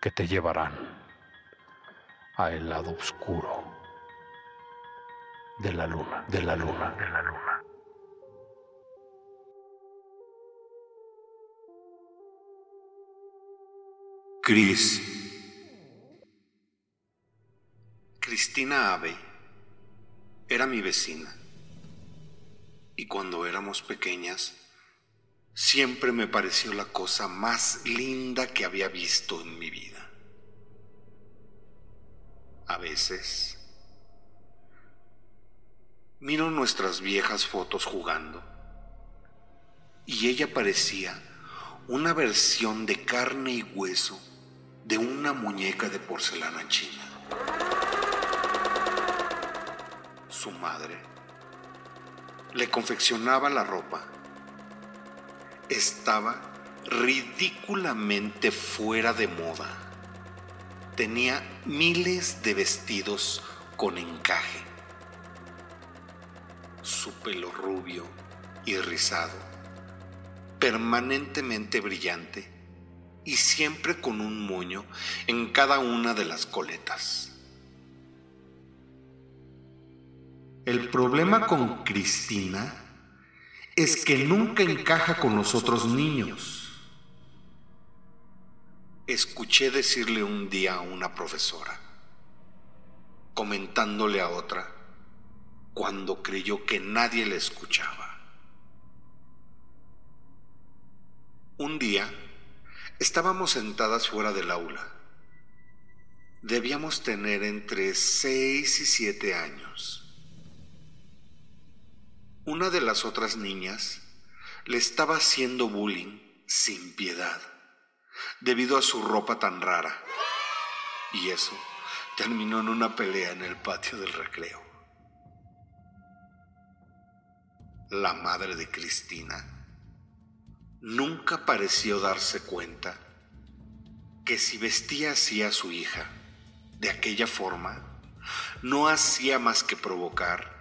que te llevarán a el lado oscuro de la luna, de la luna, de la luna. Cris. Cristina Ave era mi vecina. Y cuando éramos pequeñas, siempre me pareció la cosa más linda que había visto en mi vida. A veces miro nuestras viejas fotos jugando y ella parecía una versión de carne y hueso de una muñeca de porcelana china. Su madre le confeccionaba la ropa. Estaba ridículamente fuera de moda. Tenía miles de vestidos con encaje. Su pelo rubio y rizado, permanentemente brillante, y siempre con un moño en cada una de las coletas. El problema con Cristina es que nunca encaja con los otros niños. Escuché decirle un día a una profesora, comentándole a otra, cuando creyó que nadie le escuchaba. Un día, Estábamos sentadas fuera del aula. Debíamos tener entre seis y siete años. Una de las otras niñas le estaba haciendo bullying sin piedad debido a su ropa tan rara. Y eso terminó en una pelea en el patio del recreo. La madre de Cristina nunca pareció darse cuenta que si vestía así a su hija, de aquella forma, no hacía más que provocar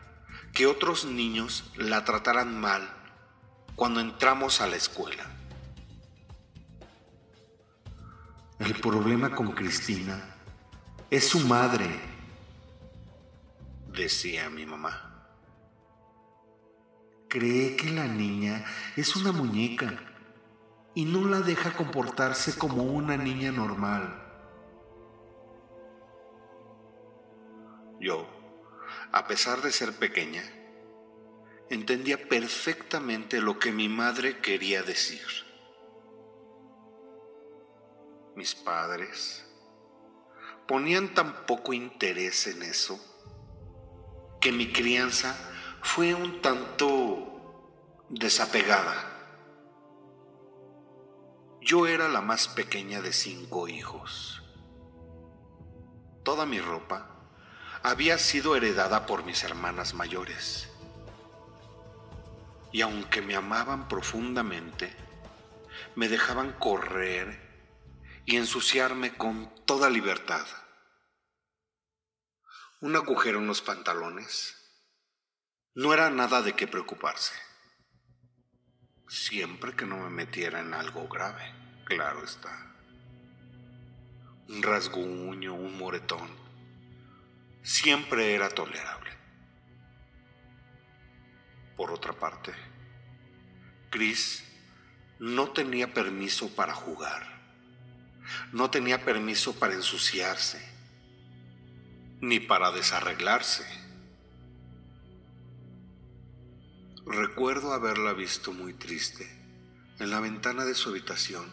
que otros niños la trataran mal cuando entramos a la escuela. El problema con Cristina es su madre, decía mi mamá. Cree que la niña es una muñeca y no la deja comportarse como una niña normal. Yo, a pesar de ser pequeña, entendía perfectamente lo que mi madre quería decir. Mis padres ponían tan poco interés en eso que mi crianza fue un tanto desapegada. Yo era la más pequeña de cinco hijos. Toda mi ropa había sido heredada por mis hermanas mayores. Y aunque me amaban profundamente, me dejaban correr y ensuciarme con toda libertad. Un agujero en los pantalones no era nada de qué preocuparse siempre que no me metiera en algo grave, claro está. Un rasguño, un moretón, siempre era tolerable. Por otra parte, Chris no tenía permiso para jugar, no tenía permiso para ensuciarse, ni para desarreglarse. Recuerdo haberla visto muy triste en la ventana de su habitación,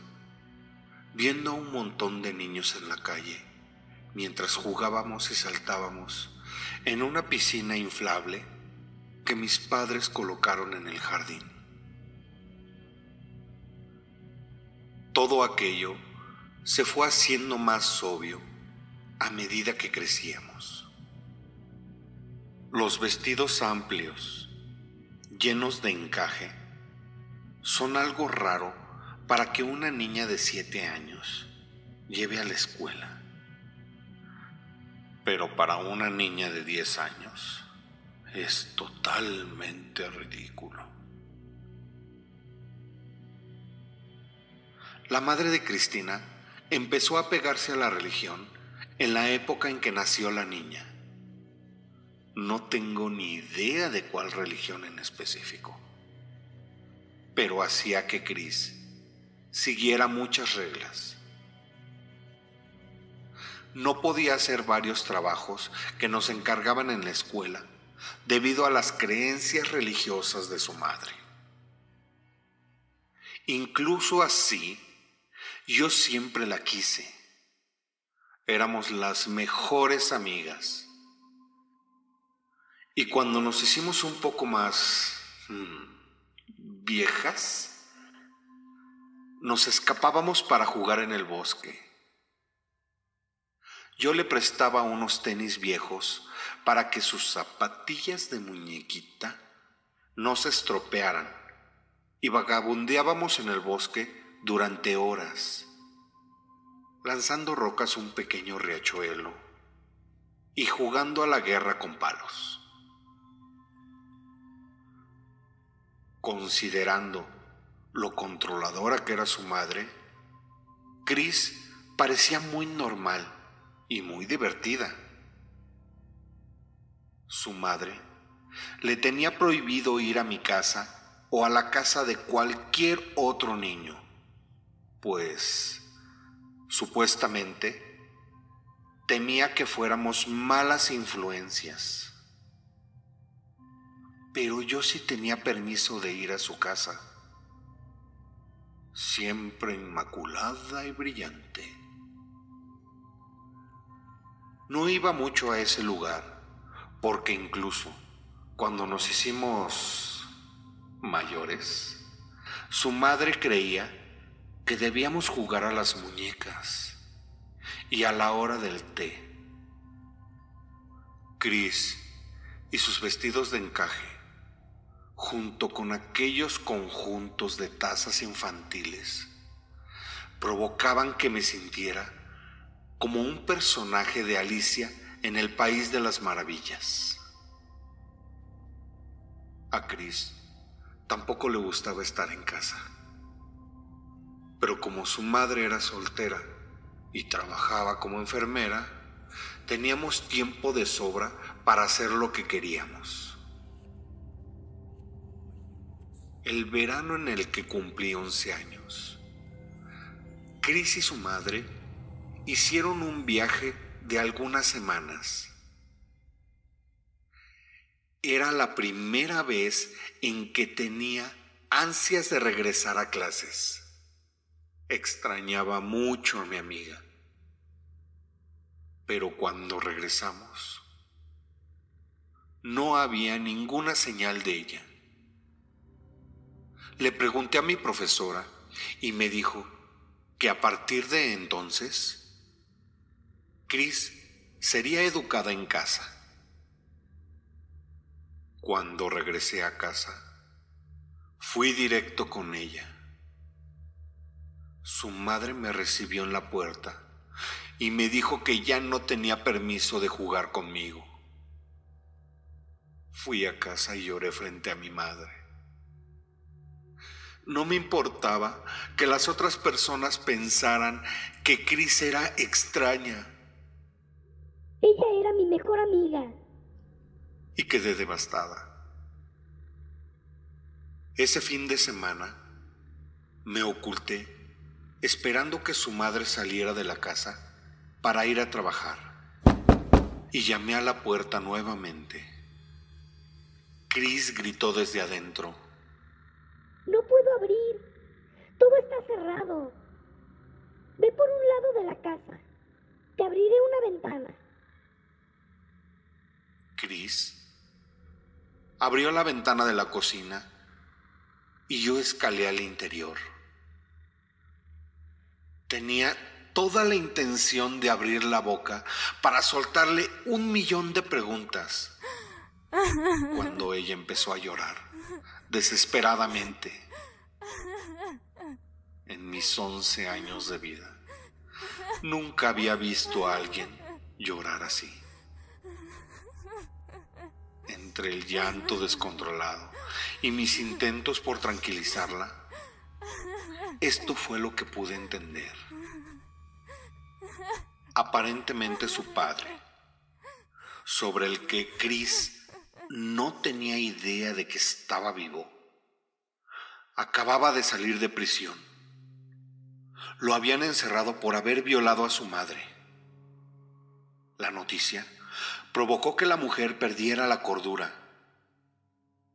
viendo a un montón de niños en la calle, mientras jugábamos y saltábamos en una piscina inflable que mis padres colocaron en el jardín. Todo aquello se fue haciendo más obvio a medida que crecíamos. Los vestidos amplios, llenos de encaje, son algo raro para que una niña de siete años lleve a la escuela. Pero para una niña de 10 años es totalmente ridículo. La madre de Cristina empezó a pegarse a la religión en la época en que nació la niña. No tengo ni idea de cuál religión en específico, pero hacía que Cris siguiera muchas reglas. No podía hacer varios trabajos que nos encargaban en la escuela debido a las creencias religiosas de su madre. Incluso así, yo siempre la quise. Éramos las mejores amigas. Y cuando nos hicimos un poco más hmm, viejas, nos escapábamos para jugar en el bosque. Yo le prestaba unos tenis viejos para que sus zapatillas de muñequita no se estropearan y vagabundeábamos en el bosque durante horas, lanzando rocas un pequeño riachuelo y jugando a la guerra con palos. Considerando lo controladora que era su madre, Chris parecía muy normal y muy divertida. Su madre le tenía prohibido ir a mi casa o a la casa de cualquier otro niño pues supuestamente temía que fuéramos malas influencias. Pero yo sí tenía permiso de ir a su casa, siempre inmaculada y brillante. No iba mucho a ese lugar, porque incluso cuando nos hicimos mayores, su madre creía que debíamos jugar a las muñecas y a la hora del té. Chris y sus vestidos de encaje, junto con aquellos conjuntos de tazas infantiles, provocaban que me sintiera como un personaje de Alicia en el País de las Maravillas. A Chris tampoco le gustaba estar en casa pero como su madre era soltera y trabajaba como enfermera, teníamos tiempo de sobra para hacer lo que queríamos. El verano en el que cumplí 11 años, Chris y su madre hicieron un viaje de algunas semanas. Era la primera vez en que tenía ansias de regresar a clases. Extrañaba mucho a mi amiga. Pero cuando regresamos, no había ninguna señal de ella. Le pregunté a mi profesora y me dijo que a partir de entonces, Chris sería educada en casa. Cuando regresé a casa, fui directo con ella. Su madre me recibió en la puerta y me dijo que ya no tenía permiso de jugar conmigo. Fui a casa y lloré frente a mi madre. No me importaba que las otras personas pensaran que Cris era extraña. Ella era mi mejor amiga. Y quedé devastada. Ese fin de semana me oculté esperando que su madre saliera de la casa para ir a trabajar. Y llamé a la puerta nuevamente. Chris gritó desde adentro. No puedo abrir. Todo está cerrado. Ve por un lado de la casa. Te abriré una ventana. Chris abrió la ventana de la cocina y yo escalé al interior. Tenía toda la intención de abrir la boca para soltarle un millón de preguntas. Cuando ella empezó a llorar, desesperadamente, en mis once años de vida, nunca había visto a alguien llorar así. Entre el llanto descontrolado y mis intentos por tranquilizarla, esto fue lo que pude entender. Aparentemente su padre, sobre el que Chris no tenía idea de que estaba vivo, acababa de salir de prisión. Lo habían encerrado por haber violado a su madre. La noticia provocó que la mujer perdiera la cordura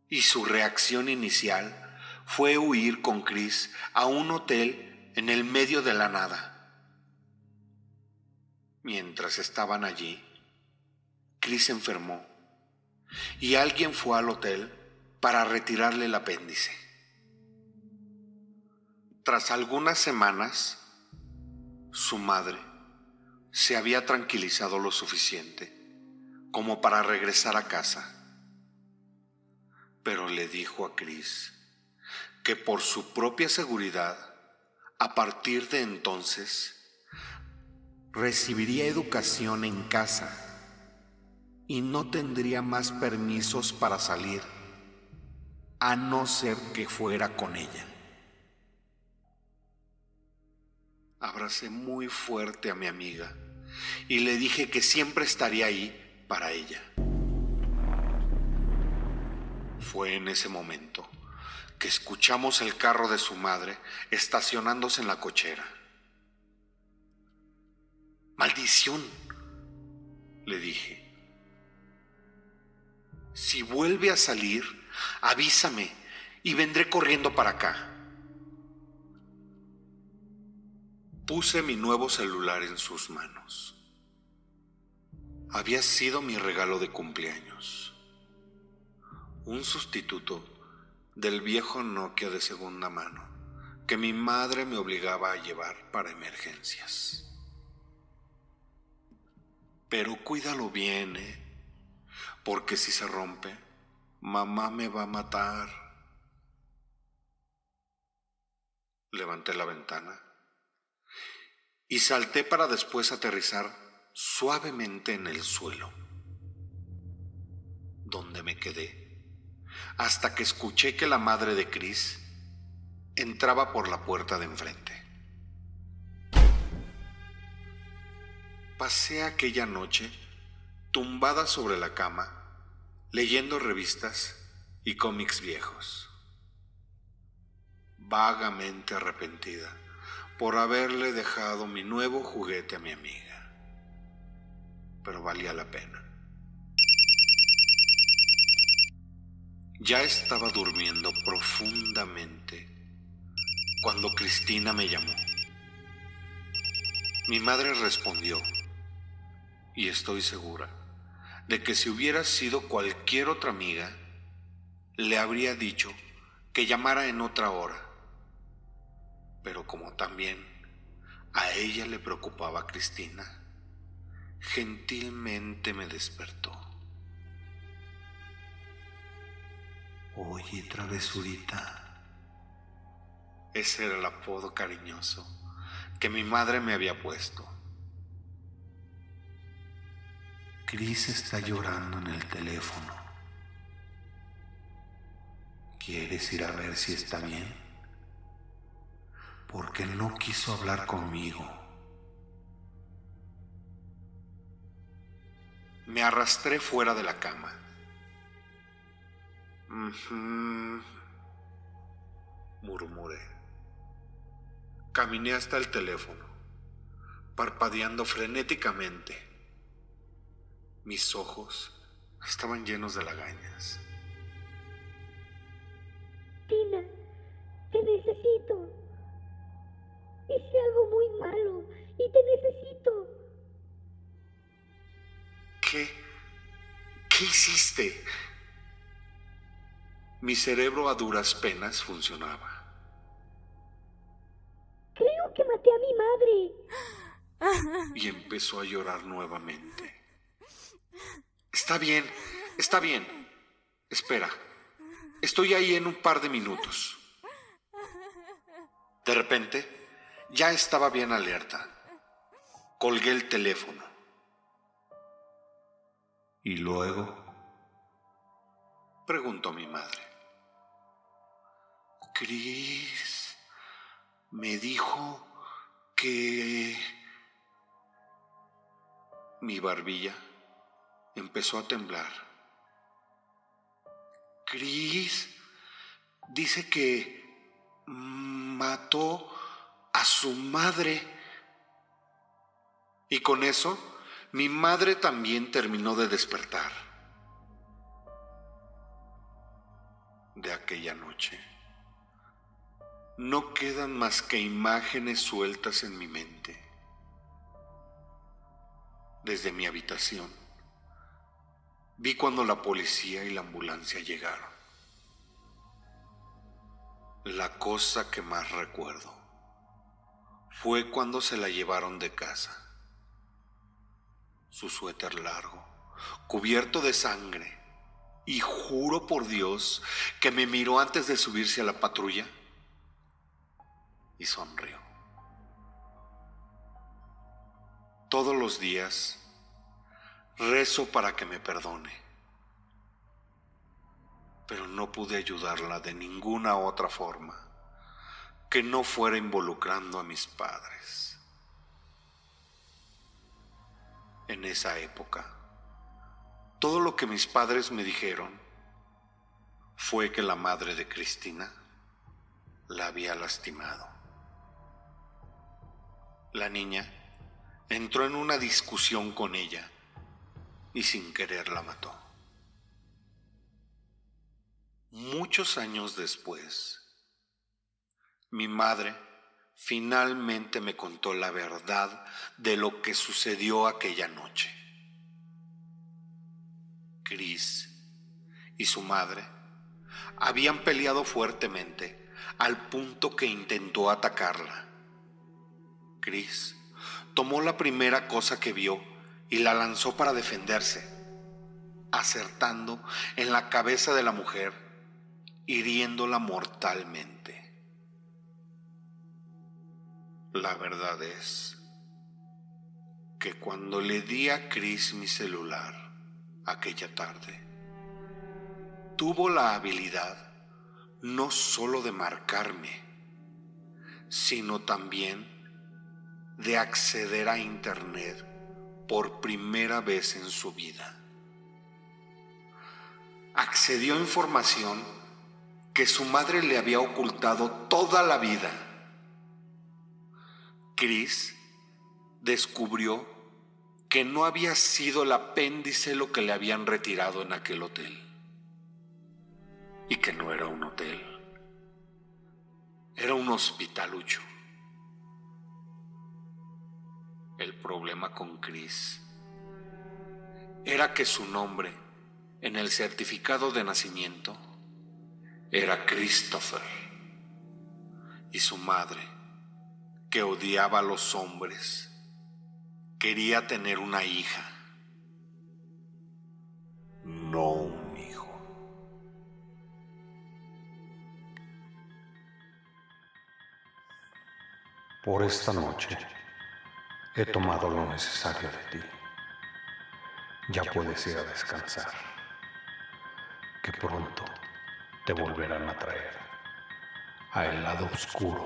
y su reacción inicial fue huir con Chris a un hotel en el medio de la nada. Mientras estaban allí, Chris enfermó y alguien fue al hotel para retirarle el apéndice. Tras algunas semanas, su madre se había tranquilizado lo suficiente como para regresar a casa, pero le dijo a Chris que por su propia seguridad, a partir de entonces, recibiría educación en casa y no tendría más permisos para salir, a no ser que fuera con ella. Abracé muy fuerte a mi amiga y le dije que siempre estaría ahí para ella. Fue en ese momento que escuchamos el carro de su madre estacionándose en la cochera. Maldición, le dije. Si vuelve a salir, avísame y vendré corriendo para acá. Puse mi nuevo celular en sus manos. Había sido mi regalo de cumpleaños. Un sustituto del viejo Nokia de segunda mano que mi madre me obligaba a llevar para emergencias. Pero cuídalo bien, ¿eh? Porque si se rompe, mamá me va a matar. Levanté la ventana y salté para después aterrizar suavemente en el suelo, donde me quedé hasta que escuché que la madre de Chris entraba por la puerta de enfrente. Pasé aquella noche tumbada sobre la cama, leyendo revistas y cómics viejos, vagamente arrepentida por haberle dejado mi nuevo juguete a mi amiga, pero valía la pena. Ya estaba durmiendo profundamente cuando Cristina me llamó. Mi madre respondió, y estoy segura de que si hubiera sido cualquier otra amiga, le habría dicho que llamara en otra hora. Pero como también a ella le preocupaba Cristina, gentilmente me despertó. Oye, travesurita. Ese era el apodo cariñoso que mi madre me había puesto. Cris está llorando en el teléfono. ¿Quieres ir a ver si está bien? Porque no quiso hablar conmigo. Me arrastré fuera de la cama Murmuré. Caminé hasta el teléfono, parpadeando frenéticamente. Mis ojos estaban llenos de lagañas. ¿Qué hiciste? Mi cerebro a duras penas funcionaba. Creo que maté a mi madre. y empezó a llorar nuevamente. Está bien, está bien. Espera, estoy ahí en un par de minutos. De repente, ya estaba bien alerta. Colgué el teléfono. ¿Y luego? Preguntó mi madre. Cris me dijo que mi barbilla empezó a temblar. Cris dice que mató a su madre. Y con eso, mi madre también terminó de despertar de aquella noche. No quedan más que imágenes sueltas en mi mente. Desde mi habitación, vi cuando la policía y la ambulancia llegaron. La cosa que más recuerdo fue cuando se la llevaron de casa. Su suéter largo, cubierto de sangre, y juro por Dios que me miró antes de subirse a la patrulla y sonrió. Todos los días rezo para que me perdone, pero no pude ayudarla de ninguna otra forma que no fuera involucrando a mis padres. En esa época, todo lo que mis padres me dijeron fue que la madre de Cristina la había lastimado. La niña entró en una discusión con ella y sin querer la mató. Muchos años después, mi madre finalmente me contó la verdad de lo que sucedió aquella noche. Chris y su madre habían peleado fuertemente al punto que intentó atacarla. Chris tomó la primera cosa que vio y la lanzó para defenderse, acertando en la cabeza de la mujer, hiriéndola mortalmente. La verdad es que cuando le di a Chris mi celular aquella tarde, tuvo la habilidad no solo de marcarme, sino también de acceder a Internet por primera vez en su vida. Accedió a información que su madre le había ocultado toda la vida Chris descubrió que no había sido el apéndice lo que le habían retirado en aquel hotel. Y que no era un hotel. Era un hospitalucho. El problema con Chris era que su nombre en el certificado de nacimiento era Christopher y su madre que odiaba a los hombres. Quería tener una hija, no un hijo. Por esta noche he tomado lo necesario de ti. Ya puedes ir a descansar, que pronto te volverán a traer a el lado oscuro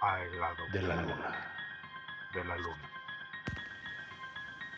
al lado de la luna. de la luna.